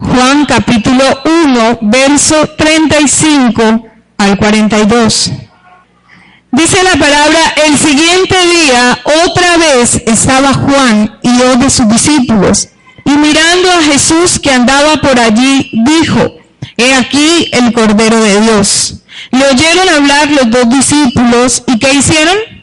Juan capítulo 1, verso 35 al 42. Dice la palabra, el siguiente día otra vez estaba Juan y dos de sus discípulos, y mirando a Jesús que andaba por allí, dijo, he aquí el Cordero de Dios. Le oyeron hablar los dos discípulos, ¿y qué hicieron?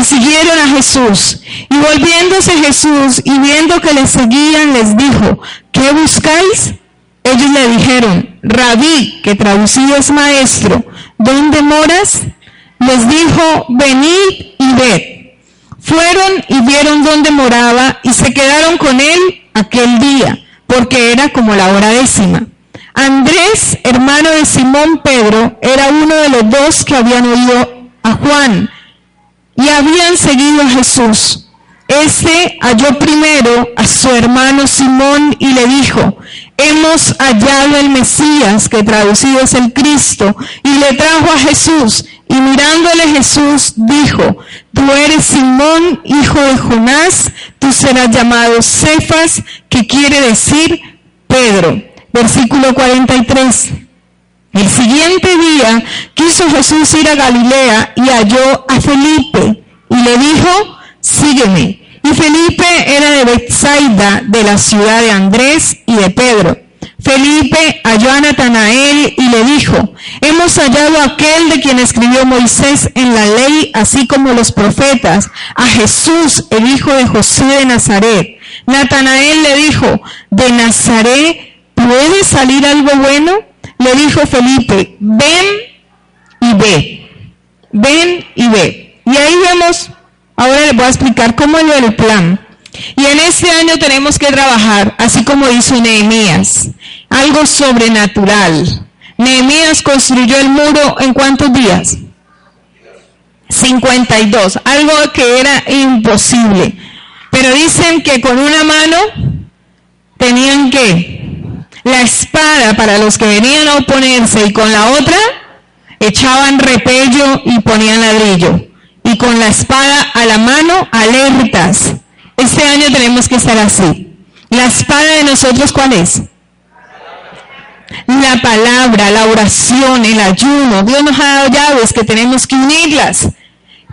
Y siguieron a Jesús. Y volviéndose Jesús y viendo que le seguían, les dijo, ¿qué buscáis? Ellos le dijeron, Rabí, que traducido es maestro, ¿dónde moras? Les dijo, venid y ved. Fueron y vieron dónde moraba y se quedaron con él aquel día, porque era como la hora décima. Andrés, hermano de Simón Pedro, era uno de los dos que habían oído a Juan y habían seguido a Jesús. Este halló primero a su hermano Simón y le dijo, hemos hallado el Mesías, que traducido es el Cristo, y le trajo a Jesús. Y mirándole Jesús dijo, tú eres Simón, hijo de Jonás, tú serás llamado Cefas, que quiere decir Pedro. Versículo 43. El siguiente día quiso Jesús ir a Galilea y halló a Felipe y le dijo, sígueme. Y Felipe era de Bethsaida, de la ciudad de Andrés y de Pedro. Felipe halló a Natanael y le dijo, hemos hallado a aquel de quien escribió Moisés en la ley, así como los profetas, a Jesús, el hijo de José de Nazaret. Natanael le dijo, ¿de Nazaret puede salir algo bueno? Le dijo Felipe, ven y ve, ven y ve. Y ahí vemos, ahora les voy a explicar cómo es el plan. Y en este año tenemos que trabajar, así como hizo Nehemías, algo sobrenatural. Nehemías construyó el muro en cuántos días? 52, algo que era imposible. Pero dicen que con una mano tenían que la espada para los que venían a oponerse y con la otra echaban repello y ponían ladrillo. Y con la espada a la mano, alertas. Este año tenemos que estar así. La espada de nosotros, ¿cuál es? La palabra, la oración, el ayuno. Dios nos ha dado llaves que tenemos que unirlas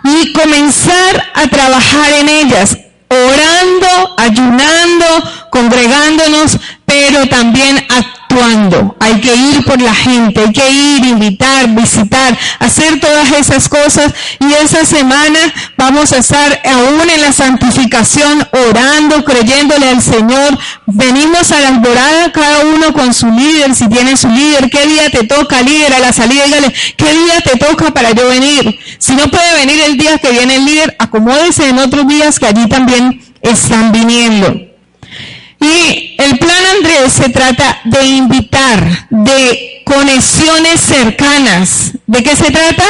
y comenzar a trabajar en ellas, orando, ayunando, congregándonos, pero también actuando. Hay que ir por la gente, hay que ir, invitar, visitar, hacer todas esas cosas. Y esa semana vamos a estar aún en la santificación, orando, creyéndole al Señor. Venimos a la alborada cada uno con su líder, si tiene su líder. ¿Qué día te toca, líder, a la salida? Dígale, ¿qué día te toca para yo venir? Si no puede venir el día que viene el líder, acomódese en otros días que allí también están viniendo. Y el plan Andrés se trata de invitar, de conexiones cercanas. ¿De qué se trata?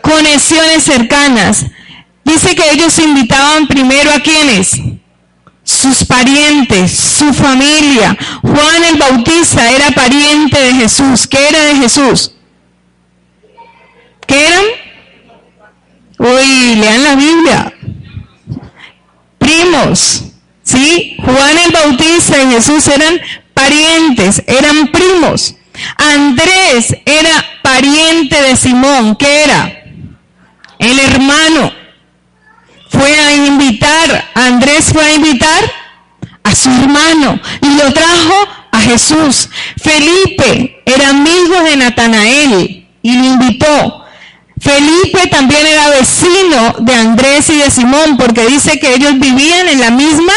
Conexiones cercanas. Dice que ellos invitaban primero a quienes? Sus parientes, su familia. Juan el Bautista era pariente de Jesús. ¿Qué era de Jesús? ¿Qué eran? Uy, lean la Biblia. Primos. ¿Sí? Juan el Bautista y Jesús eran parientes, eran primos. Andrés era pariente de Simón, ¿qué era? El hermano. Fue a invitar, Andrés fue a invitar a su hermano y lo trajo a Jesús. Felipe era amigo de Natanael y lo invitó. Felipe también era vecino de Andrés y de Simón porque dice que ellos vivían en la misma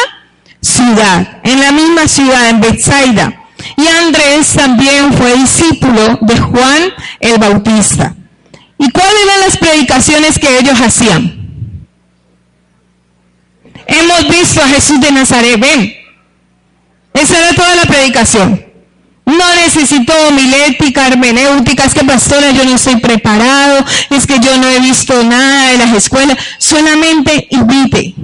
ciudad, en la misma ciudad, en Bethsaida. Y Andrés también fue discípulo de Juan el Bautista. ¿Y cuáles eran las predicaciones que ellos hacían? Hemos visto a Jesús de Nazaret, ven. Esa era toda la predicación. No necesito homilética, hermenéutica, es que pastora yo no estoy preparado, es que yo no he visto nada de las escuelas. Solamente invite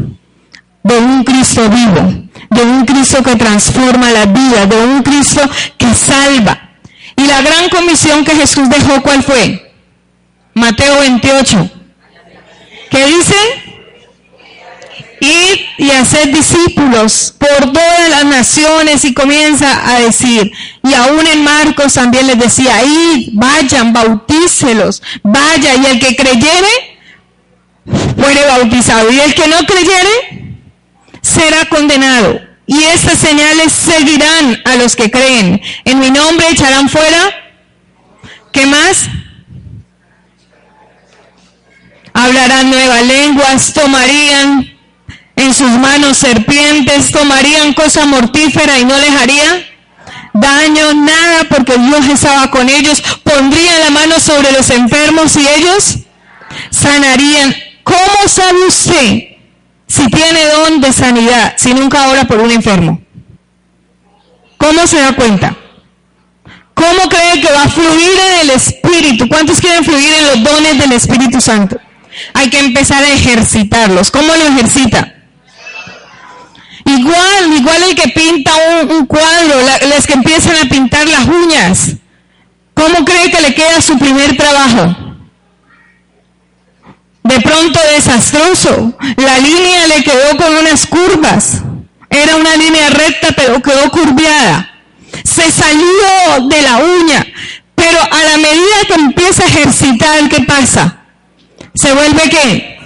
de un Cristo vivo, de un Cristo que transforma la vida, de un Cristo que salva. Y la gran comisión que Jesús dejó, ¿cuál fue? Mateo 28. ¿Qué dice? Ir y hacer discípulos por todas las naciones y comienza a decir, y aún en Marcos también les decía, id, vayan, bautícelos, vaya, y el que creyere, fuere bautizado, y el que no creyere, será condenado. Y estas señales seguirán a los que creen. En mi nombre echarán fuera, ¿qué más? Hablarán nuevas lenguas, tomarían en sus manos serpientes, tomarían cosa mortífera y no les haría daño, nada, porque Dios estaba con ellos, pondrían la mano sobre los enfermos y ellos sanarían. ¿Cómo sabe usted si tiene don de sanidad, si nunca ora por un enfermo? ¿Cómo se da cuenta? ¿Cómo cree que va a fluir en el Espíritu? ¿Cuántos quieren fluir en los dones del Espíritu Santo? Hay que empezar a ejercitarlos. ¿Cómo lo ejercita? Igual, igual el que pinta un, cuadro, las que empiezan a pintar las uñas. ¿Cómo cree que le queda su primer trabajo? De pronto desastroso. La línea le quedó con unas curvas. Era una línea recta, pero quedó curviada. Se salió de la uña. Pero a la medida que empieza a ejercitar, ¿qué pasa? Se vuelve qué?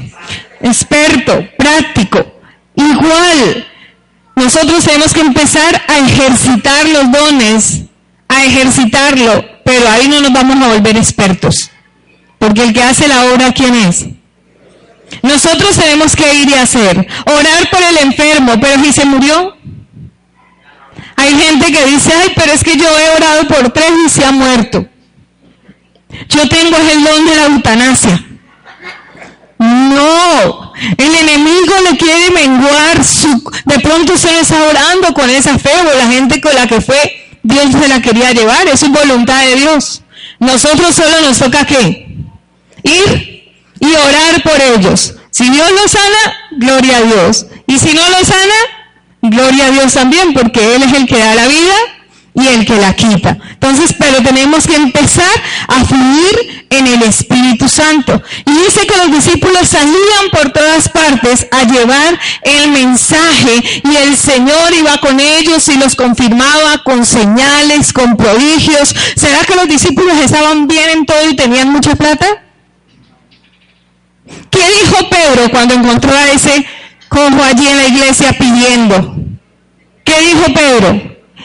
Experto, práctico. Igual, nosotros tenemos que empezar a ejercitar los dones, a ejercitarlo, pero ahí no nos vamos a volver expertos. Porque el que hace la obra, ¿quién es? Nosotros tenemos que ir y hacer. Orar por el enfermo, pero si se murió. Hay gente que dice, ay, pero es que yo he orado por tres y se ha muerto. Yo tengo el don de la eutanasia. No, el enemigo le quiere menguar su... De pronto se está orando con esa fe o la gente con la que fue, Dios se la quería llevar, es su voluntad de Dios. Nosotros solo nos toca qué? Ir y orar por ellos. Si Dios los sana, gloria a Dios. Y si no los sana, gloria a Dios también, porque Él es el que da la vida y el que la quita. Entonces, pero tenemos que empezar a fluir en el Espíritu Santo. Y dice que los discípulos salían por todas partes a llevar el mensaje y el Señor iba con ellos y los confirmaba con señales, con prodigios. ¿Será que los discípulos estaban bien en todo y tenían mucha plata? ¿Qué dijo Pedro cuando encontró a ese cojo allí en la iglesia pidiendo? ¿Qué dijo Pedro?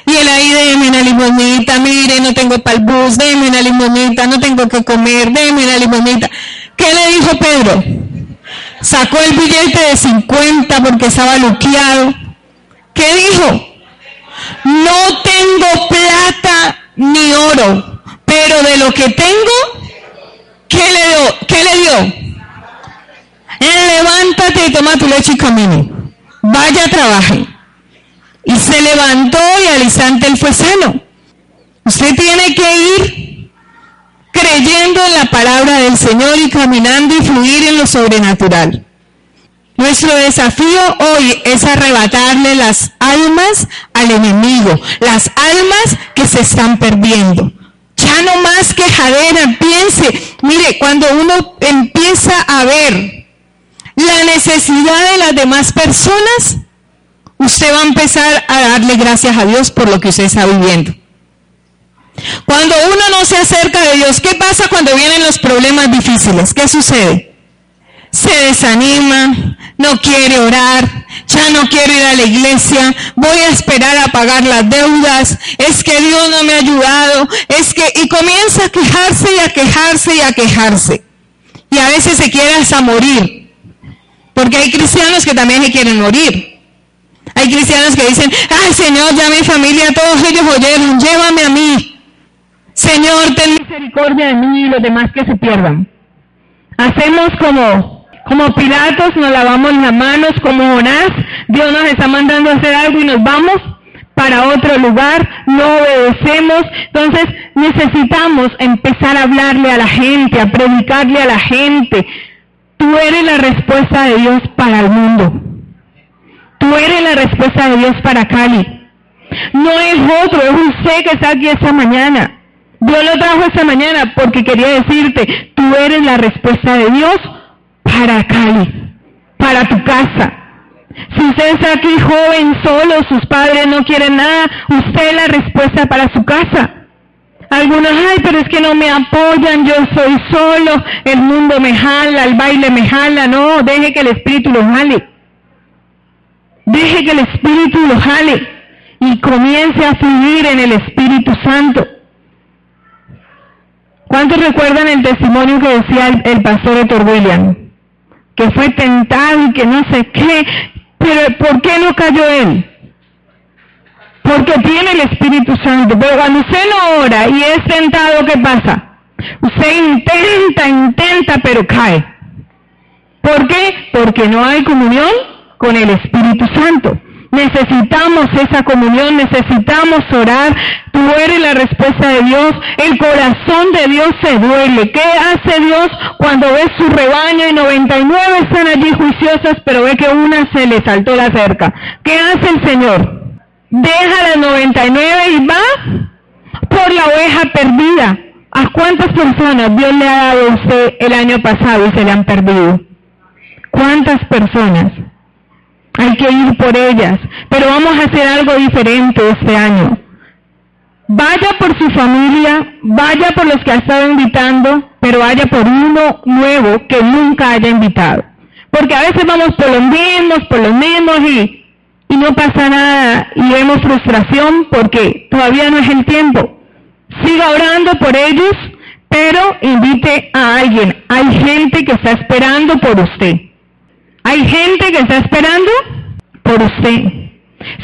Y él ahí, déme una limonita, mire, no tengo para el bus, déme una limonita, no tengo que comer, déme una limonita. ¿Qué le dijo Pedro? Sacó el billete de 50 porque estaba luqueado. ¿Qué dijo? No tengo plata ni oro, pero de lo que tengo, ¿qué le dio? ¿Qué le dio? Levántate y toma tu leche y camine. Vaya, trabaje. Y se levantó y al instante él fue sano. Usted tiene que ir creyendo en la palabra del Señor y caminando y fluir en lo sobrenatural. Nuestro desafío hoy es arrebatarle las almas al enemigo, las almas que se están perdiendo. Ya no más quejadera, piense, mire, cuando uno empieza a ver la necesidad de las demás personas, usted va a empezar a darle gracias a Dios por lo que usted está viviendo. Cuando uno no se acerca de Dios, ¿qué pasa cuando vienen los problemas difíciles? ¿Qué sucede? Se desanima, no quiere orar, ya no quiero ir a la iglesia, voy a esperar a pagar las deudas, es que Dios no me ha ayudado, es que, y comienza a quejarse y a quejarse y a quejarse. Y a veces se quiere hasta morir, porque hay cristianos que también se quieren morir. Hay cristianos que dicen, ay Señor, ya mi familia, todos ellos oyeron, llévame a mí. Señor, ten misericordia de mí y los demás que se pierdan. Hacemos como, como Pilatos, nos lavamos las manos como Jonás, Dios nos está mandando a hacer algo y nos vamos para otro lugar, no obedecemos. Entonces necesitamos empezar a hablarle a la gente, a predicarle a la gente. Tú eres la respuesta de Dios para el mundo. Tú eres la respuesta de Dios para Cali. No es otro, es usted que está aquí esta mañana. Dios lo trajo esta mañana porque quería decirte, tú eres la respuesta de Dios para Cali, para tu casa. Si usted está aquí joven, solo, sus padres no quieren nada, usted es la respuesta para su casa. Algunos, ay, pero es que no me apoyan, yo soy solo, el mundo me jala, el baile me jala. No, deje que el Espíritu lo jale. Deje que el Espíritu lo jale y comience a fluir en el Espíritu Santo. ¿Cuántos recuerdan el testimonio que decía el, pastor Héctor William? Que fue tentado y que no sé qué, pero ¿por qué no cayó él? Porque tiene el Espíritu Santo. Pero cuando usted no ora y es tentado, ¿qué pasa? Usted intenta, intenta, pero cae. ¿Por qué? Porque no hay comunión con el Espíritu Santo. Necesitamos esa comunión, necesitamos orar. Tú eres la respuesta de Dios. El corazón de Dios se duele. ¿Qué hace Dios cuando ve su rebaño y 99 están allí juiciosas, pero ve que una se le saltó la cerca? ¿Qué hace el Señor? Deja las 99 y va por la oveja perdida. ¿A cuántas personas Dios le ha dado a usted el año pasado y se le han perdido? ¿Cuántas personas? hay que ir por ellas, pero vamos a hacer algo diferente este año. Vaya por su familia, vaya por los que ha estado invitando, pero vaya por uno nuevo que nunca haya invitado. Porque a veces vamos por los mismos, por los mismos y, y no pasa nada y vemos frustración porque todavía no es el tiempo. Siga orando por ellos, pero invite a alguien. Hay gente que está esperando por usted. Hay gente que está esperando por usted.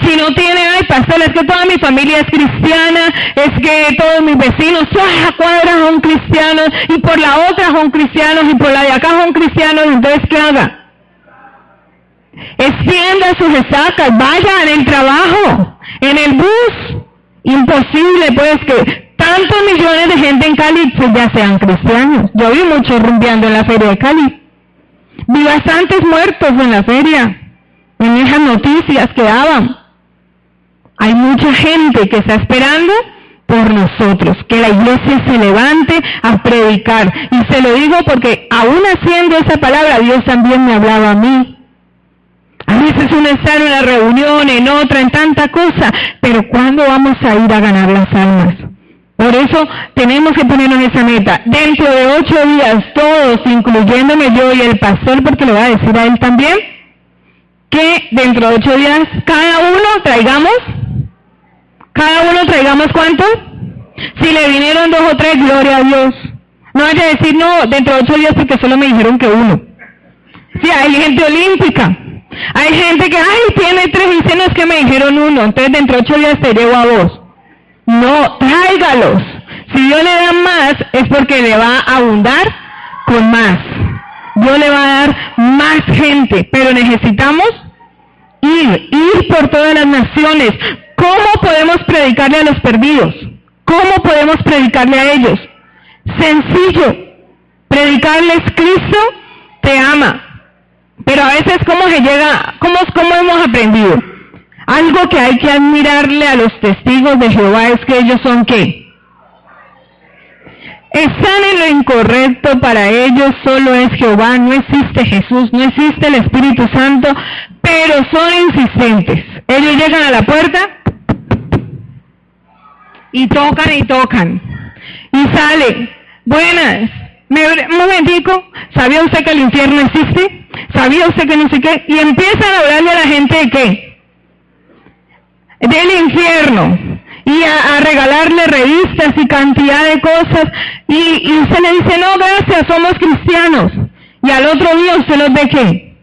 Si no tiene, ay, pastor, es que toda mi familia es cristiana, es que todos mis vecinos, todas las cuadras son cristianos, y por la otra son cristianos, y por la de acá son cristianos, entonces, ¿qué haga? Extienda sus estacas, vaya en el trabajo, en el bus. Imposible, pues, que tantos millones de gente en Cali pues, ya sean cristianos. Yo vi muchos rumbeando en la feria de Cali. Vi bastantes muertos en la feria, en esas noticias que daban. Hay mucha gente que está esperando por nosotros, que la iglesia se levante a predicar. Y se lo digo porque aún haciendo esa palabra, Dios también me hablaba a mí. En una reunión, en otra, en tanta cosa, pero ¿cuándo vamos a ir a ganar las almas? Por eso tenemos que ponernos esa meta. Dentro de ocho días, todos, incluyéndome yo y el pastor, porque le voy a decir a él también, que dentro de ocho días cada uno traigamos, cada uno traigamos cuánto? Si le vinieron dos o tres, gloria a Dios. No vaya a decir, no, dentro de ocho días porque solo me dijeron que uno. Sí, hay gente olímpica. Hay gente que, ay, tiene tres y dice, no es que me dijeron uno, entonces dentro de ocho días te llevo a vos. No, tráigalos. Si Dios le da más, es porque le va a abundar con más. Dios le va a dar más gente, pero necesitamos ir, ir por todas las naciones. ¿Cómo podemos predicarle a los perdidos? ¿Cómo podemos predicarle a ellos? Sencillo. Predicarles Cristo te ama. Pero a veces, ¿cómo se llega? ¿Cómo, cómo hemos aprendido? Algo que hay que admirarle a los testigos de Jehová es que ellos son qué? Están en lo incorrecto para ellos, solo es Jehová, no existe Jesús, no existe el Espíritu Santo, pero son insistentes. Ellos llegan a la puerta y tocan y tocan. Y sale, buenas, un momentico, ¿sabía usted que el infierno existe? ¿Sabía usted que no sé qué? Y empiezan a hablarle a la gente de qué? del infierno y a, regalarle revistas y cantidad de cosas y, usted le dice, no, gracias, somos cristianos. Y al otro día usted los ve qué?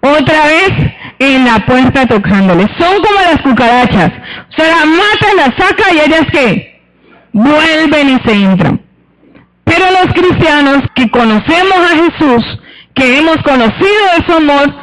Otra vez en la puerta tocándole. Son como las cucarachas. Sea, la mata, la saca y ellas qué? Vuelven y se entran. Pero los cristianos que conocemos a Jesús, que hemos conocido de amor,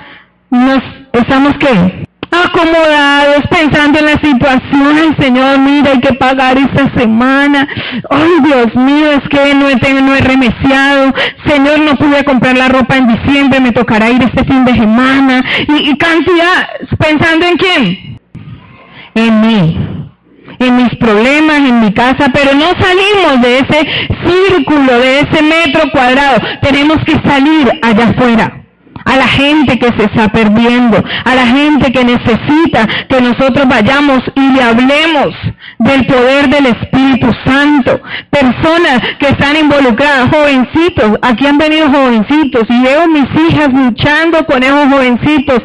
nos estamos qué? acomodados, pensando en la situación, Señor, mira, hay que pagar esta semana, ay Dios mío, es que no he, no he remeciado, Señor, no pude comprar la ropa en diciembre, me tocará ir este fin de semana, y, y cantidad, pensando en quién, en mí en mis problemas, en mi casa, pero no salimos de ese círculo, de ese metro cuadrado. Tenemos que salir allá afuera a la gente que se está perdiendo, a la gente que necesita que nosotros vayamos y le hablemos del poder del Espíritu Santo. Personas que están involucradas, jovencitos, aquí han venido jovencitos y veo mis hijas luchando con esos jovencitos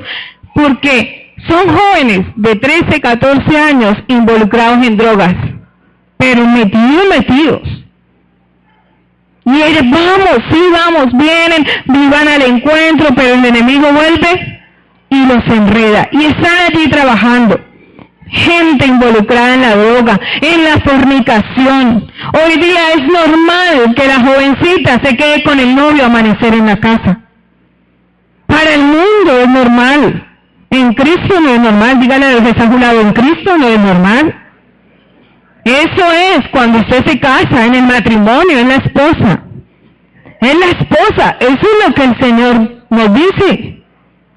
porque son jóvenes de 13, 14 años involucrados en drogas, pero metidos, metidos. Y ellos, vamos, sí, vamos, vienen, vivan al encuentro, pero el enemigo vuelve y los enreda. Y están allí trabajando. Gente involucrada en la droga, en la fornicación. Hoy día es normal que la jovencita se quede con el novio a amanecer en la casa. Para el mundo es normal. En Cristo no es normal. Dígale a los en Cristo no es normal. Eso es cuando usted se casa, en el matrimonio, en la esposa. En la esposa, eso es lo que el Señor nos dice.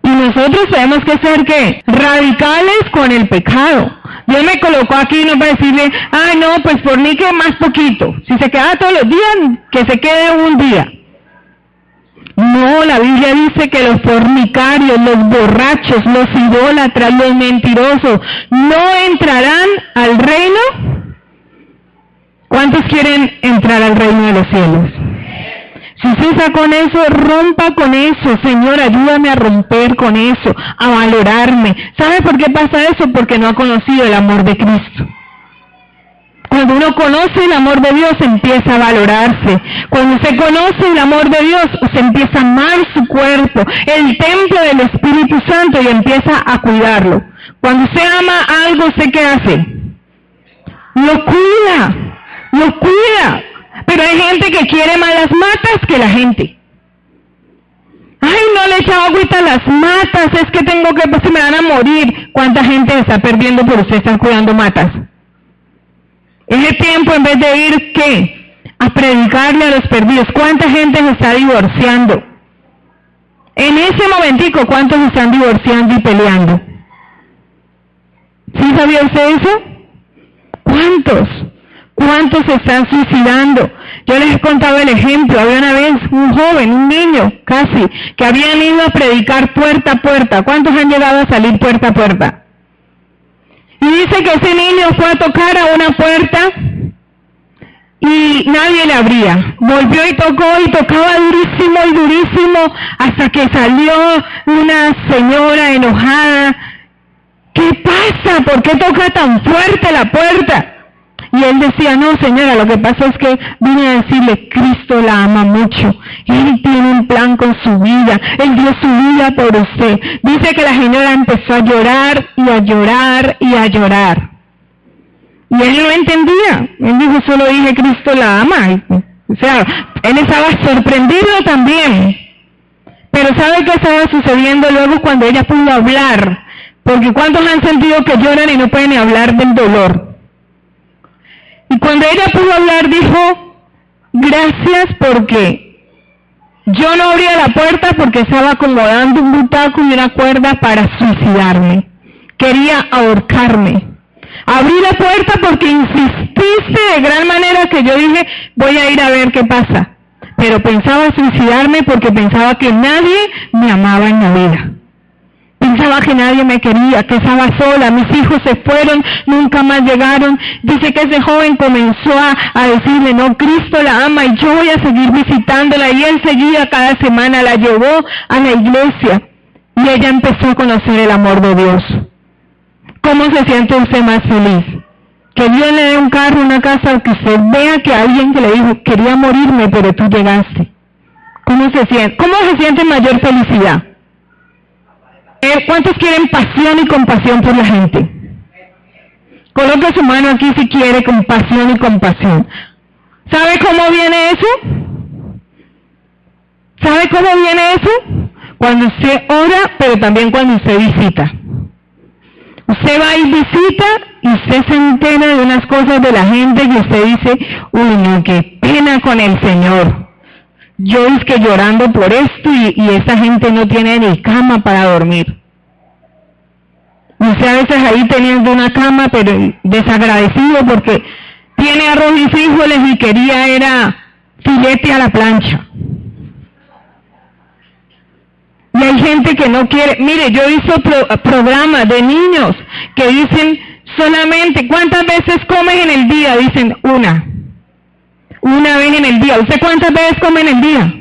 Y nosotros tenemos que ser qué? Radicales con el pecado. Dios me colocó aquí no para decirle, ay no, pues fornique más poquito. Si se queda todos los días, que se quede un día. No, la Biblia dice que los fornicarios, los borrachos, los idólatras, los mentirosos, no entrarán al reino ¿Cuántos quieren entrar al reino de los cielos? Si usted con eso, rompa con eso. Señor, ayúdame a romper con eso, a valorarme. ¿Sabe por qué pasa eso? Porque no ha conocido el amor de Cristo. Cuando uno conoce el amor de Dios, empieza a valorarse. Cuando se conoce el amor de Dios, se empieza a amar su cuerpo, el templo del Espíritu Santo y empieza a cuidarlo. Cuando se ama algo, ¿sé qué hace? Lo cuida los cuida. Pero hay gente que quiere más las matas que la gente. Ay, no le echa agüita a las matas, es que tengo que, pues se me van a morir. ¿Cuánta gente está perdiendo por usted estar cuidando matas? Ese tiempo en vez de ir, ¿qué? A predicarle a los perdidos. ¿Cuánta gente se está divorciando? En ese momentico, ¿cuántos están divorciando y peleando? ¿Sí sabía usted eso? ¿Cuántos? ¿Cuántos se están suicidando? Yo les he contado el ejemplo. Había una vez un joven, un niño casi, que habían ido a predicar puerta a puerta. ¿Cuántos han llegado a salir puerta a puerta? Y dice que ese niño fue a tocar a una puerta y nadie le abría. Volvió y tocó y tocaba durísimo y durísimo hasta que salió una señora enojada. ¿Qué pasa? ¿Por qué toca tan fuerte la puerta? Y él decía, no señora, lo que pasa es que vine a decirle, Cristo la ama mucho. Él tiene un plan con su vida. Él dio su vida por usted. Dice que la señora empezó a llorar y a llorar y a llorar. Y él no entendía. Él dijo, solo dije, Cristo la ama. O sea, él estaba sorprendido también. Pero ¿sabe qué estaba sucediendo luego cuando ella pudo hablar? Porque ¿cuántos han sentido que lloran y no pueden hablar del dolor? Y cuando ella pudo hablar dijo, gracias porque yo no abría la puerta porque estaba acomodando un butaco y una cuerda para suicidarme. Quería ahorcarme. Abrí la puerta porque insististe de gran manera que yo dije, voy a ir a ver qué pasa. Pero pensaba suicidarme porque pensaba que nadie me amaba en la vida. Pensaba que nadie me quería, que estaba sola, mis hijos se fueron, nunca más llegaron. Dice que ese joven comenzó a, decirle, no, Cristo la ama y yo voy a seguir visitándola. Y él seguía cada semana, la llevó a la iglesia y ella empezó a conocer el amor de Dios. ¿Cómo se siente usted más feliz? Que Dios le dé un carro, una casa, o que usted vea que alguien que le dijo, quería morirme, pero tú llegaste. ¿Cómo se siente? ¿Cómo se siente mayor felicidad? ¿Cuántos quieren pasión y compasión por la gente? Coloque su mano aquí si quiere compasión y compasión. ¿Sabe cómo viene eso? ¿Sabe cómo viene eso? Cuando usted ora, pero también cuando usted visita. Usted va y visita y usted se entera de unas cosas de la gente que usted dice, uy, no, qué pena con el Señor. Yo es que llorando por esto y, y esa gente no tiene ni cama para dormir. Usted a veces ahí teniendo una cama, pero desagradecido porque tiene arroz y frijoles y quería era filete a la plancha. Y hay gente que no quiere, mire, yo hice pro, programas de niños que dicen solamente, ¿cuántas veces comes en el día? Dicen una. Una vez en el día. ¿Usted cuántas veces come en el día?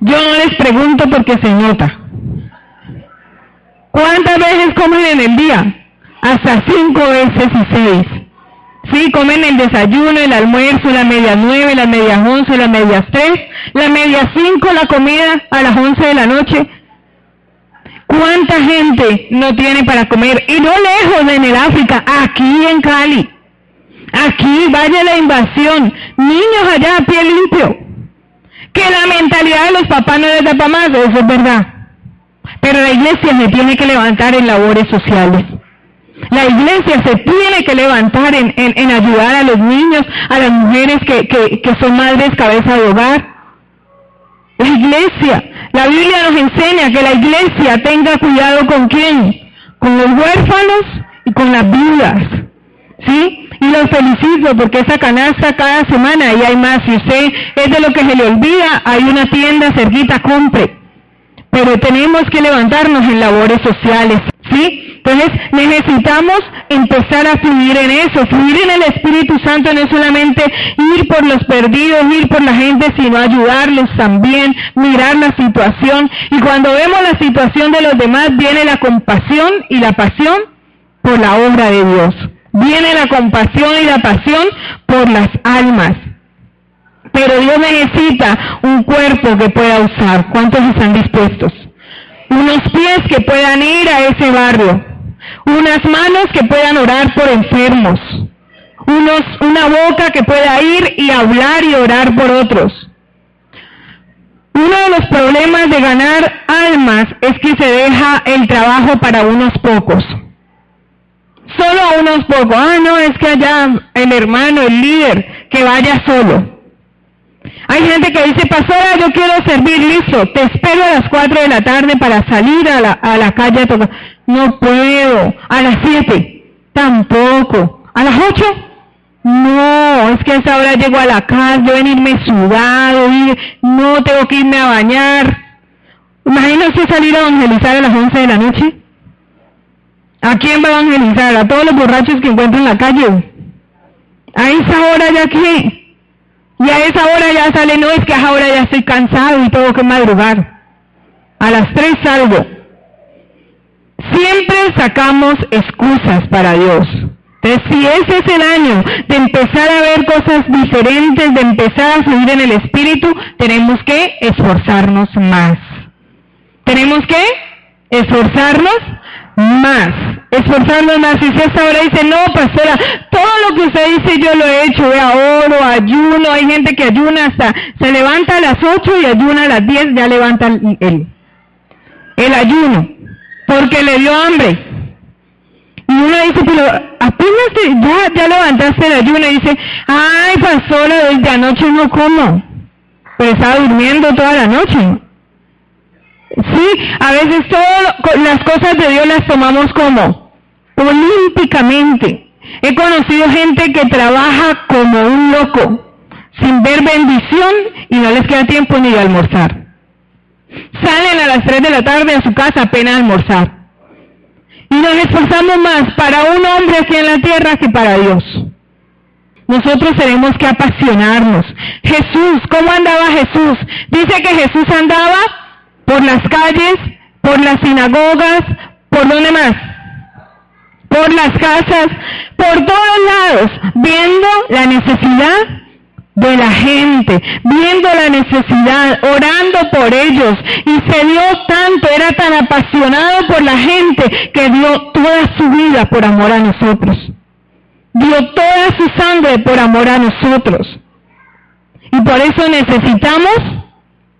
Yo no les pregunto porque se nota. ¿Cuántas veces comen en el día? Hasta cinco veces y seis. Sí, comen el desayuno, el almuerzo, la media nueve, la media once, la media tres, la media cinco, la comida a las once de la noche. ¿Cuánta gente no tiene para comer? Y no lejos en el África, aquí en Cali. Aquí vaya la invasión. Niños allá a pie limpio. Que la mentalidad de los papás no les da para más, eso es verdad. Pero la iglesia se tiene que levantar en labores sociales. La iglesia se tiene que levantar en, en, ayudar a los niños, a las mujeres que, que, que son madres cabeza de hogar. La iglesia, la Biblia nos enseña que la iglesia tenga cuidado con quién, con los huérfanos y con las viudas. ¿Sí? Y los felicito porque esa canasta cada semana y hay más. Si usted es de lo que se le olvida, hay una tienda cerquita, compre. Pero tenemos que levantarnos en labores sociales. ¿Sí? Entonces necesitamos empezar a fluir en eso, fluir en el Espíritu Santo no es solamente ir por los perdidos, ir por la gente, sino ayudarles también, mirar la situación. Y cuando vemos la situación de los demás, viene la compasión y la pasión por la obra de Dios. Viene la compasión y la pasión por las almas. Pero Dios necesita un cuerpo que pueda usar. ¿Cuántos están dispuestos? Unos pies que puedan ir a ese barrio unas manos que puedan orar por enfermos, unos, una boca que pueda ir y hablar y orar por otros. Uno de los problemas de ganar almas es que se deja el trabajo para unos pocos. Solo a unos pocos. Ah, no, es que allá el hermano, el líder, que vaya solo. Hay gente que dice, pastora, yo quiero servir, listo, te espero a las 4 de la tarde para salir a la, a la calle a tocar. No puedo. A las 7, tampoco. A las 8, no, es que a esa hora llego a la casa, yo venirme sudado, ir, no tengo que irme a bañar. Imagínense salir a evangelizar a las 11 de la noche. ¿A quién va a evangelizar? A todos los borrachos que encuentro en la calle. A esa hora ya qué? Y a esa hora ya sale, no es que a esa hora ya estoy cansado y tengo que madrugar. A las tres salgo. Siempre sacamos excusas para Dios. Entonces, si ese es el año de empezar a ver cosas diferentes, de empezar a fluir en el Espíritu, tenemos que esforzarnos más. Tenemos que esforzarnos más, esforzarnos más. Y si esta hora dice, no, pastora, todo lo que usted dice yo lo he hecho, vea, oro, ayuno, hay gente que ayuna hasta, se levanta a las 8 y ayuna a las 10, ya levanta el, el ayuno, porque le dio hambre. Y uno dice, pero apenas ya, ya levantaste el ayuno y dice, ay, pastora, desde anoche no como. Pero estaba durmiendo toda la noche. Sí, a veces todas las cosas de Dios las tomamos como olímpicamente. He conocido gente que trabaja como un loco, sin ver bendición y no les queda tiempo ni de almorzar. Salen a las 3 de la tarde a su casa apenas almorzar. Y nos esforzamos más para un hombre aquí en la tierra que para Dios. Nosotros tenemos que apasionarnos. Jesús, ¿cómo andaba Jesús? Dice que Jesús andaba por las calles, por las sinagogas, ¿por dónde más? Por las casas, por todos lados, viendo la necesidad de la gente, viendo la necesidad, orando por ellos. Y se dio tanto, era tan apasionado por la gente que dio toda su vida por amor a nosotros. Dio toda su sangre por amor a nosotros. Y por eso necesitamos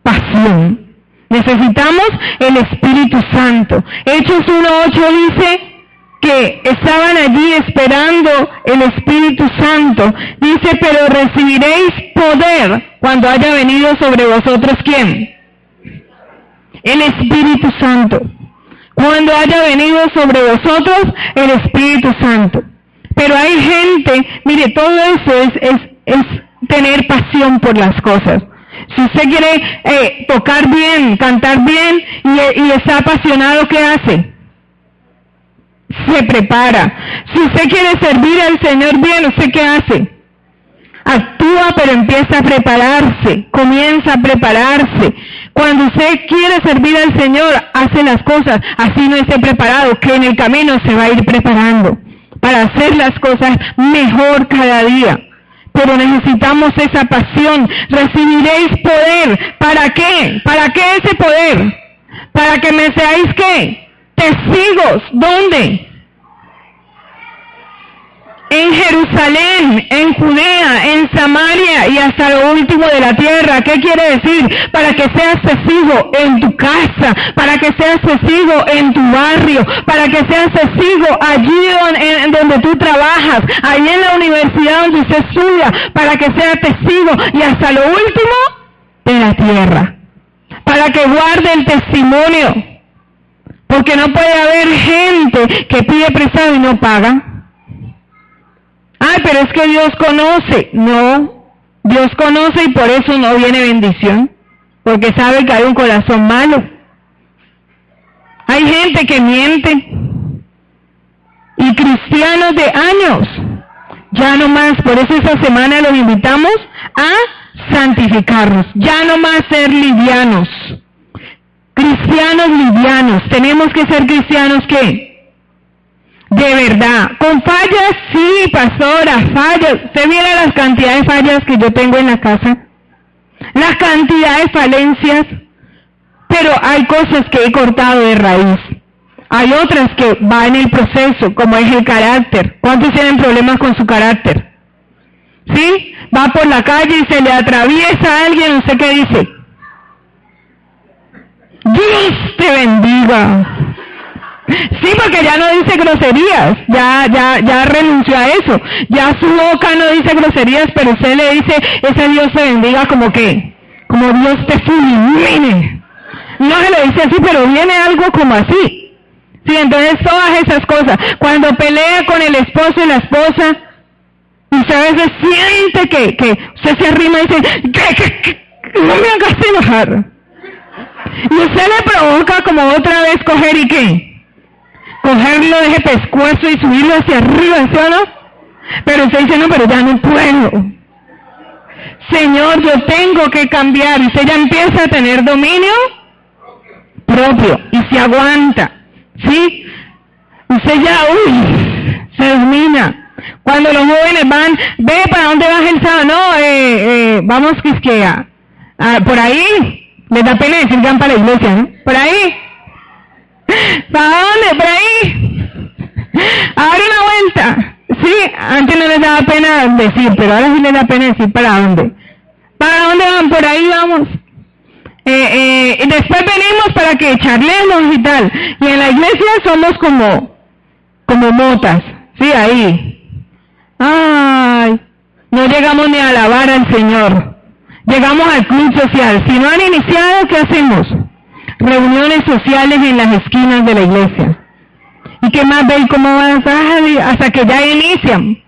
pasión. Necesitamos el Espíritu Santo. Hechos 1.8 dice que estaban allí esperando el Espíritu Santo, dice, pero recibiréis poder cuando haya venido sobre vosotros quién? El Espíritu Santo. Cuando haya venido sobre vosotros el Espíritu Santo. Pero hay gente, mire, todo eso es, es, es tener pasión por las cosas. Si usted quiere eh, tocar bien, cantar bien y, y está apasionado, ¿qué hace? Se prepara. Si usted quiere servir al Señor bien, ¿usted qué hace? Actúa, pero empieza a prepararse, comienza a prepararse. Cuando usted quiere servir al Señor, hace las cosas, así no esté preparado, que en el camino se va a ir preparando para hacer las cosas mejor cada día. Pero necesitamos esa pasión. Recibiréis poder. ¿Para qué? ¿Para qué ese poder? Para que me seáis qué? Testigos. ¿Dónde? En Jerusalén, en Judea, en Samaria y hasta lo último de la tierra. ¿Qué quiere decir? Para que seas testigo en tu casa, para que seas testigo en tu barrio, para que seas testigo allí donde tú trabajas, ahí en la universidad donde usted estudia, para que seas testigo y hasta lo último de la tierra. Para que guarde el testimonio. Porque no puede haber gente que pide prestado y no paga. Ay, pero es que Dios conoce. No, Dios conoce y por eso no viene bendición. Porque sabe que hay un corazón malo. Hay gente que miente. Y cristianos de años. Ya no más. Por eso esta semana los invitamos a santificarnos. Ya no más ser livianos. Cristianos livianos. Tenemos que ser cristianos que de verdad, con fallas, sí, pastora, fallas. ¿Usted mira las cantidades de fallas que yo tengo en la casa? La cantidad de falencias. Pero hay cosas que he cortado de raíz. Hay otras que va en el proceso, como es el carácter. ¿Cuántos tienen problemas con su carácter? ¿Sí? Va por la calle y se le atraviesa a alguien, ¿usted qué dice? Dios te bendiga. Sí, porque ya no dice groserías, ya, ya, ya renunció a eso. Ya su boca no dice groserías, pero usted le dice, ese Dios se bendiga como que, como Dios te fulmine. No se le dice así, pero viene algo como así. Sí, entonces todas esas cosas. Cuando pelea con el esposo y la esposa, usted a veces siente que, que usted se arrima y dice, no me hagas enojar. Y usted le provoca como otra vez coger y qué cogerlo de ese pescuezo y subirlo hacia arriba, ¿sí o no? Pero usted dice, no, pero ya no puedo. Señor, yo tengo que cambiar. Usted ya empieza a tener dominio propio y se aguanta. ¿Sí? Usted ya, uy, se domina. Cuando los jóvenes van, ve para dónde vas el sábado. No, eh, eh, vamos que ah, por ahí. Les da pena decir van para la iglesia, ¿no? Por ahí. ¿Para dónde? Por ahí. Ahora una vuelta. Sí, antes no les daba pena decir, pero ahora sí les da pena decir para dónde. ¿Para dónde van? Por ahí vamos. Eh, eh, después venimos para que charlemos y tal. Y en la iglesia somos como, como motas. Sí, ahí. Ay, no llegamos ni a alabar al Señor. Llegamos al club social. Si no han iniciado, ¿qué hacemos? Reuniones sociales en las esquinas de la iglesia. ¿Y qué más ve cómo van hasta que ya inician?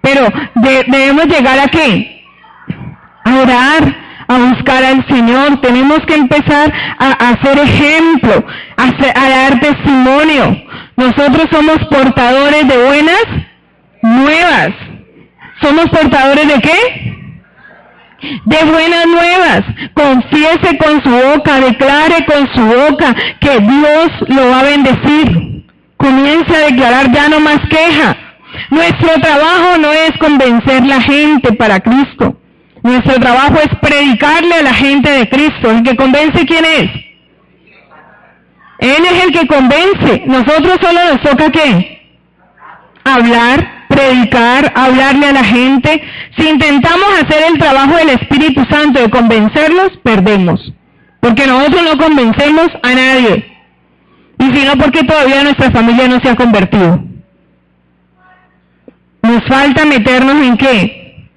Pero debemos llegar a qué? A orar, a buscar al Señor. Tenemos que empezar a, hacer ejemplo, a, a dar testimonio. Nosotros somos portadores de buenas nuevas. ¿Somos portadores de qué? De buenas nuevas. Confiese con su boca, declare con su boca que Dios lo va a bendecir. Comience a declarar ya no más queja. Nuestro trabajo no es convencer la gente para Cristo. Nuestro trabajo es predicarle a la gente de Cristo. El que convence quién es. Él es el que convence. Nosotros solo nos toca qué? Hablar predicar, hablarle a la gente. Si intentamos hacer el trabajo del Espíritu Santo de convencerlos, perdemos. Porque nosotros no convencemos a nadie. Y si no, porque todavía nuestra familia no se ha convertido. Nos falta meternos en qué?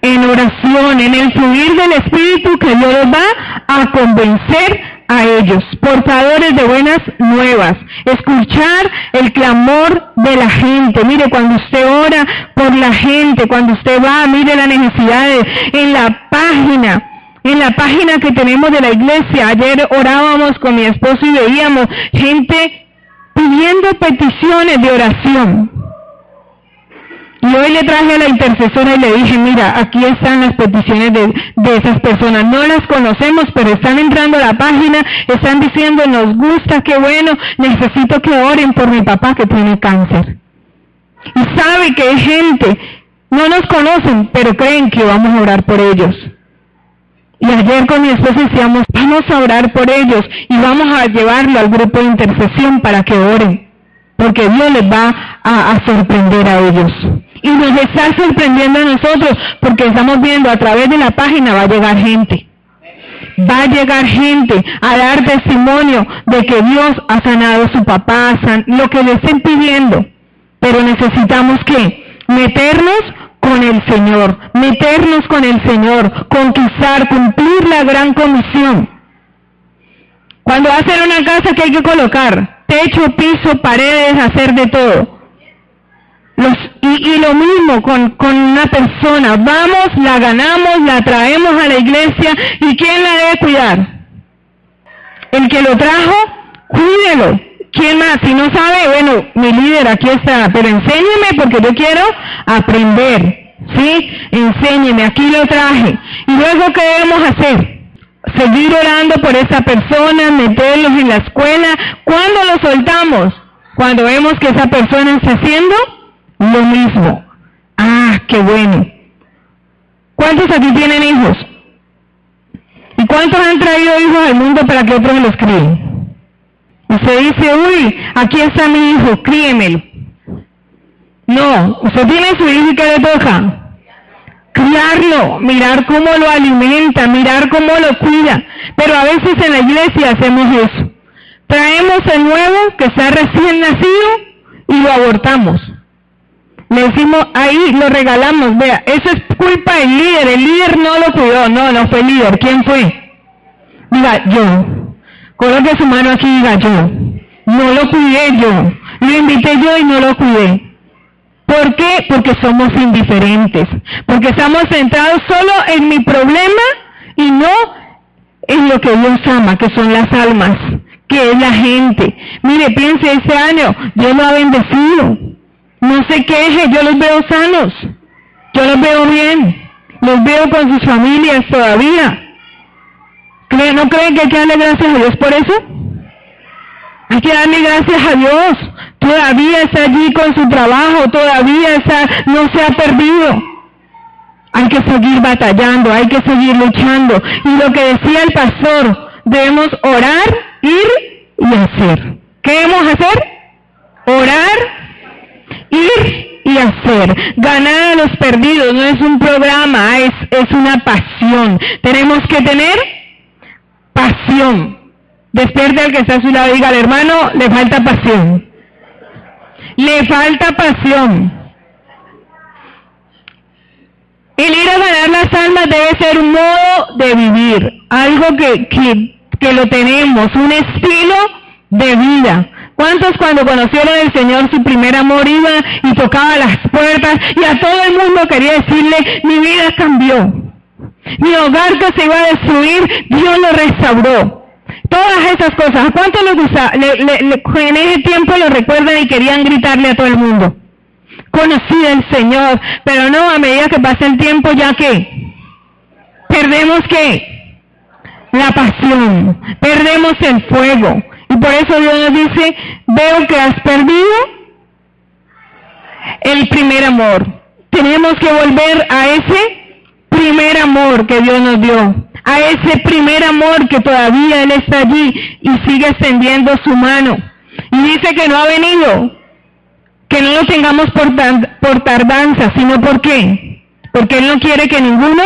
En oración, en el fluir del Espíritu que Dios va a convencer a ellos, portadores de buenas nuevas, escuchar el clamor de la gente. Mire, cuando usted ora por la gente, cuando usted va, mire las necesidades en la página. En la página que tenemos de la iglesia, ayer orábamos con mi esposo y veíamos gente pidiendo peticiones de oración. Y hoy le traje a la intercesora y le dije, mira, aquí están las peticiones de, esas personas. No las conocemos, pero están entrando a la página, están diciendo, nos gusta, qué bueno, necesito que oren por mi papá que tiene cáncer. Y sabe que hay gente, no nos conocen, pero creen que vamos a orar por ellos. Y ayer con mi esposa decíamos, vamos a orar por ellos y vamos a llevarlo al grupo de intercesión para que oren, porque Dios les va a, a sorprender a ellos. Y nos está sorprendiendo a nosotros, porque estamos viendo a través de la página va a llegar gente. Va a llegar gente a dar testimonio de que Dios ha sanado a su papá, lo que le estén pidiendo. Pero necesitamos que meternos con el Señor, meternos con el Señor, conquistar, cumplir la gran comisión. Cuando hacen una casa que hay que colocar, techo, piso, paredes, hacer de todo. Los, y, lo mismo con, con una persona, vamos, la ganamos, la traemos a la iglesia y ¿quién la debe cuidar? El que lo trajo, cuídelo. ¿Quién más? Si no sabe, bueno, mi líder aquí está, pero enséñeme porque yo quiero aprender. ¿Sí? Enséñeme, aquí lo traje. Y luego, ¿qué debemos hacer? Seguir orando por esa persona, meterlos en la escuela. ¿Cuándo lo soltamos? Cuando vemos que esa persona está haciendo lo mismo. Ah, qué bueno. ¿Cuántos aquí tienen hijos? ¿Y cuántos han traído hijos al mundo para que otros los críen? Usted dice, uy, aquí está mi hijo, críemelo. No, usted tiene su hijo y ¿qué le toca? Criarlo, mirar cómo lo alimenta, mirar cómo lo cuida. Pero a veces en la iglesia hacemos eso. Traemos el nuevo que está recién nacido y lo abortamos. Le decimos, ahí lo regalamos, vea, eso es culpa del líder, el líder no lo cuidó, no, no fue el líder, ¿quién fue? Diga, yo. Coloque su mano aquí y diga, yo. No lo cuidé yo, lo invité yo y no lo cuidé. ¿Por qué? Porque somos indiferentes, porque estamos centrados solo en mi problema y no en lo que Dios ama, que son las almas, que es la gente. Mire, piense este año, Dios lo ha bendecido. No se queje, yo los veo sanos, yo los veo bien, los veo con sus familias todavía. ¿No creen que hay que darle gracias a Dios por eso? Hay que darle gracias a Dios. Todavía está allí con su trabajo, todavía está, no se ha perdido. Hay que seguir batallando, hay que seguir luchando. Y lo que decía el pastor, debemos orar, ir y hacer. ¿Qué debemos hacer? Orar, ir y hacer. Ganar a los perdidos no es un programa, es, es una pasión. Tenemos que tener pasión. Despierte al que está a su lado y diga, al hermano, le falta pasión. Le falta pasión. El ir a ganar las almas debe ser un modo de vivir, algo que, que, que lo tenemos, un estilo de vida. ¿Cuántos cuando conocieron al Señor su primer amor iba y tocaba las puertas y a todo el mundo quería decirle, mi vida cambió? Mi hogar que se iba a destruir, Dios lo restauró. Todas esas cosas. ¿A cuánto les? Le, en ese tiempo lo recuerdan y querían gritarle a todo el mundo. Conocí al Señor, pero no, a medida que pasa el tiempo, ya que perdemos qué? La pasión, perdemos el fuego. Y por eso Dios nos dice, veo que has perdido el primer amor. Tenemos que volver a ese primer amor que Dios nos dio a ese primer amor que todavía Él está allí y sigue extendiendo su mano. Y dice que no ha venido, que no lo tengamos por, por tardanza, sino por qué? Porque Él no quiere que ninguno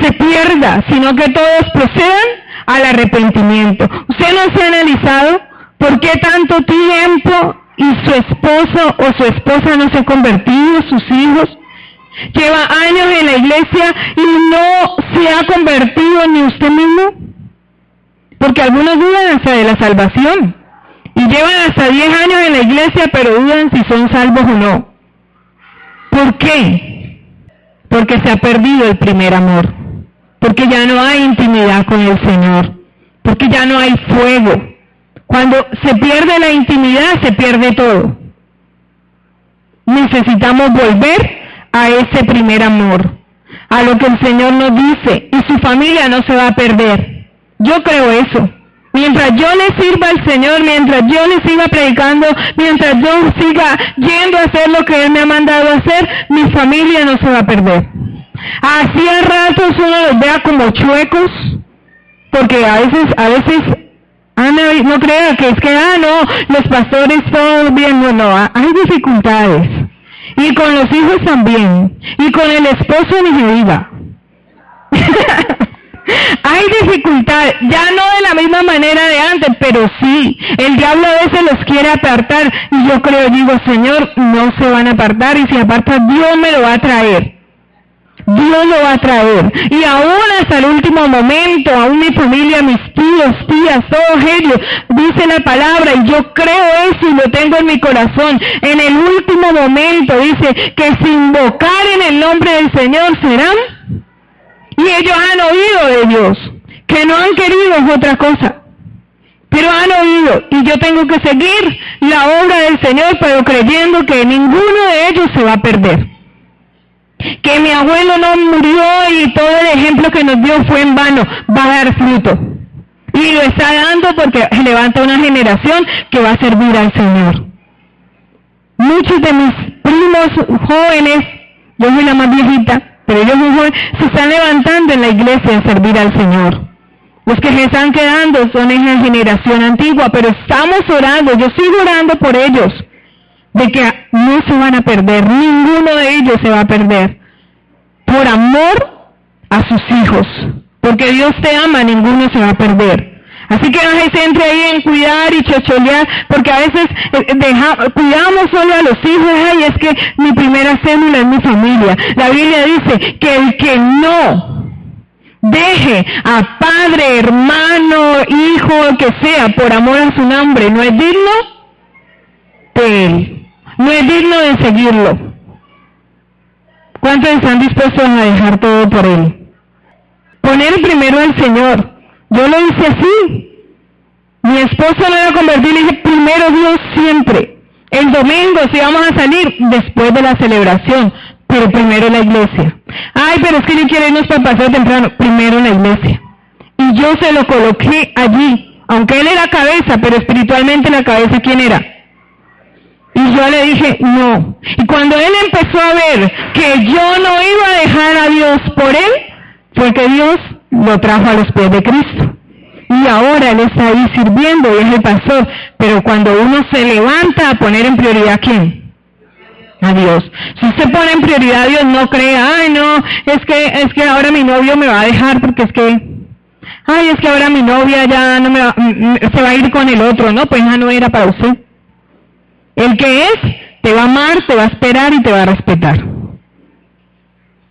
se pierda, sino que todos procedan al arrepentimiento. ¿Usted no se ha analizado por qué tanto tiempo y su esposo o su esposa no se ha convertido, sus hijos. Lleva años en la iglesia y no se ha convertido ni usted mismo. Porque algunos dudan hasta de la salvación. Y llevan hasta 10 años en la iglesia, pero dudan si son salvos o no. ¿Por qué? Porque se ha perdido el primer amor. Porque ya no hay intimidad con el Señor. Porque ya no hay fuego. Cuando se pierde la intimidad, se pierde todo. Necesitamos volver a ese primer amor, a lo que el Señor nos dice, y su familia no se va a perder. Yo creo eso. Mientras yo le sirva al Señor, mientras yo le siga predicando, mientras yo siga yendo a hacer lo que Él me ha mandado a hacer, mi familia no se va a perder. Así a ratos uno los vea como chuecos, porque a veces, a veces Ah, no, crea que es que, ah, no, los pastores todos bien, no, hay dificultades. Y con los hijos también. Y con el esposo ni se diga. hay dificultades, ya no de la misma manera de antes, pero sí, el diablo a veces los quiere apartar. Y yo creo, digo, Señor, no se van a apartar y si aparta, Dios me lo va a traer. Dios lo va a traer. Y aún hasta el último momento, aún mi familia, mis tíos, tías, todos ellos, dice la palabra, y yo creo eso y lo tengo en mi corazón. En el último momento dice que si invocar en el nombre del Señor serán. Y ellos han oído de Dios. Que no han querido es otra cosa. Pero han oído y yo tengo que seguir la obra del Señor, pero creyendo que ninguno de ellos se va a perder que mi abuelo no murió y todo el ejemplo que nos dio fue en vano, va a dar fruto. Y lo está dando porque levanta una generación que va a servir al Señor. Muchos de mis primos jóvenes, yo soy la más viejita, pero ellos muy jóvenes, se están levantando en la iglesia a servir al Señor. Los que se están quedando son esa generación antigua, pero estamos orando, yo sigo orando por ellos de que no se van a perder, ninguno de ellos se va a perder, por amor a sus hijos, porque Dios te ama, ninguno se va a perder. Así que no se centre ahí en cuidar y chocholear, porque a veces eh, cuidamos solo a los hijos, ay, es que mi primera célula es mi familia. La Biblia dice que el que no deje a padre, hermano, hijo, que sea, por amor a su nombre, no es digno no es digno de seguirlo. ¿Cuántos están dispuestos a dejar todo por Él? Poner primero al Señor. Yo lo hice así. Mi esposo lo iba a convertir y le dije, primero Dios siempre. El domingo si vamos a salir después de la celebración, pero primero la iglesia. Ay, pero es que yo quiero irnos para pasar temprano. Primero la iglesia. Y yo se lo coloqué allí. Aunque él era cabeza, pero espiritualmente la cabeza, ¿quién era? Y yo le dije, no. Y cuando él empezó a ver que yo no iba a dejar a Dios por él, fue que Dios lo trajo a los pies de Cristo. Y ahora él está ahí sirviendo y es el pastor. Pero cuando uno se levanta a poner en prioridad a quién? A Dios. Si se pone en prioridad a Dios, no crea, ay no, es que, es que ahora mi novio me va a dejar porque es que, ay, es que ahora mi novia ya no me va, se va a ir con el otro, no, pues ya no era para usted. El que es, te va a amar, te va a esperar y te va a respetar.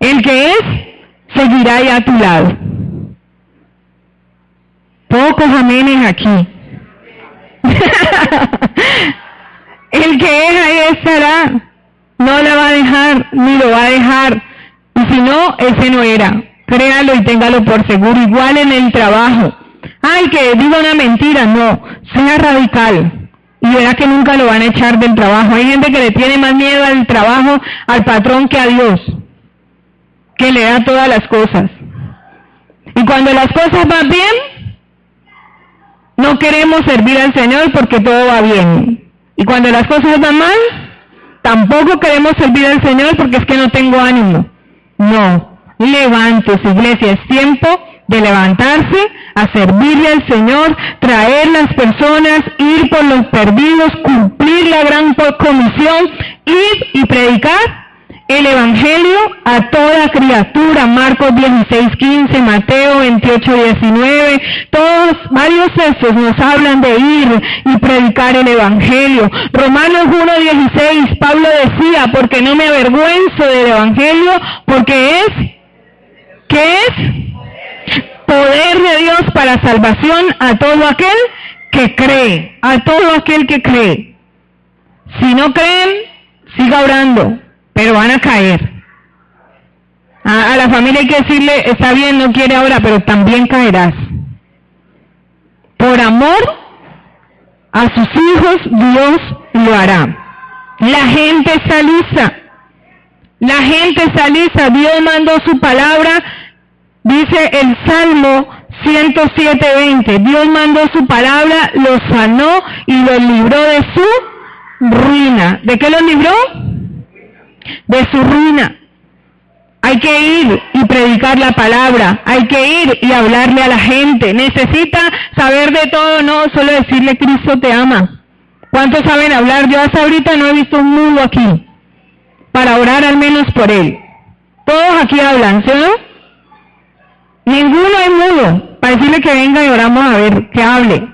El que es, seguirá ahí a tu lado. Pocos amenes aquí. El que es, ahí estará. No la va a dejar, ni lo va a dejar. Y si no, ese no era. Créalo y téngalo por seguro. Igual en el trabajo. Ay, que diga una mentira. No, sea radical y verá que nunca lo van a echar del trabajo. Hay gente que le tiene más miedo al trabajo, al patrón que a Dios, que le da todas las cosas. Y cuando las cosas van bien, no queremos servir al Señor porque todo va bien. Y cuando las cosas van mal, tampoco queremos servir al Señor porque es que no tengo ánimo. No, levántese iglesia, es tiempo de levantarse a servirle al Señor, traer las personas, ir por los perdidos, cumplir la gran comisión, ir y predicar el Evangelio a toda criatura, Marcos 16, 15, Mateo 28, 19, todos, varios textos nos hablan de ir y predicar el Evangelio. Romanos 1, 16, Pablo decía, porque no me avergüenzo del Evangelio, porque es, ¿qué es? Poder de Dios para salvación a todo aquel que cree, a todo aquel que cree. Si no creen, siga orando pero van a caer. A, la familia hay que decirle, está bien, no quiere ahora, pero también caerás. Por amor a sus hijos, Dios lo hará. La gente está. La gente está lista. Dios mandó su palabra. Dice el Salmo 107.20. Dios mandó su palabra, los sanó y los libró de su ruina. ¿De qué los libró? de su ruina. Hay que ir y predicar la palabra, hay que ir y hablarle a la gente. Necesita saber de todo, no solo decirle Cristo te ama. ¿Cuántos saben hablar? Yo hasta ahorita no he visto un mudo aquí para orar al menos por él. Todos aquí hablan, ¿sí? Ninguno hay mudo para decirle que venga y oramos a ver, que hable.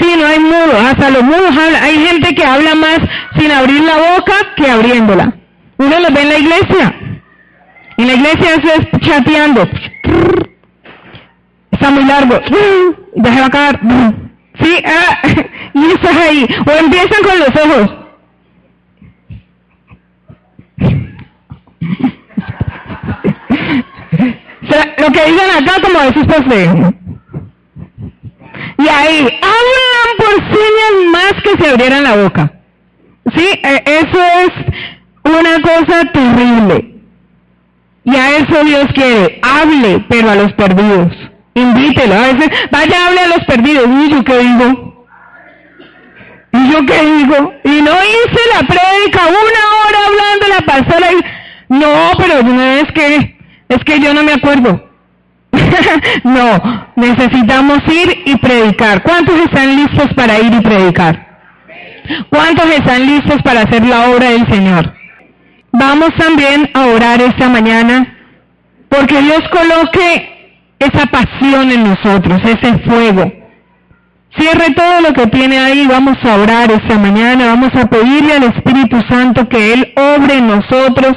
Sí, no hay mudos, hasta los mudos hablan. Hay gente que habla más sin abrir la boca que abriéndola. Uno lo ve en la iglesia. En la iglesia eso es chateando. Está muy largo. A acabar. Sí, ah, y estás ahí. O empiezan con los ojos. Lo que digan acá como de sus y ahí hablan por señas más que se abrieran la boca. Sí, e, eso es una cosa terrible. Y a eso Dios quiere, hable, pero a los perdidos. Invítelo. A veces, vaya, hable a los perdidos. ¿Y yo qué digo? ¿Y yo qué digo? Y no hice la prédica una hora hablando la pastora. Y... No, pero no es que, es que yo no me acuerdo. no, necesitamos ir y predicar. ¿Cuántos están listos para ir y predicar? ¿Cuántos están listos para hacer la obra del Señor? Vamos también a orar esta mañana porque Dios coloque esa pasión en nosotros, ese fuego. Cierre todo lo que tiene ahí, vamos a orar esta mañana, vamos a pedirle al Espíritu Santo que Él obre en nosotros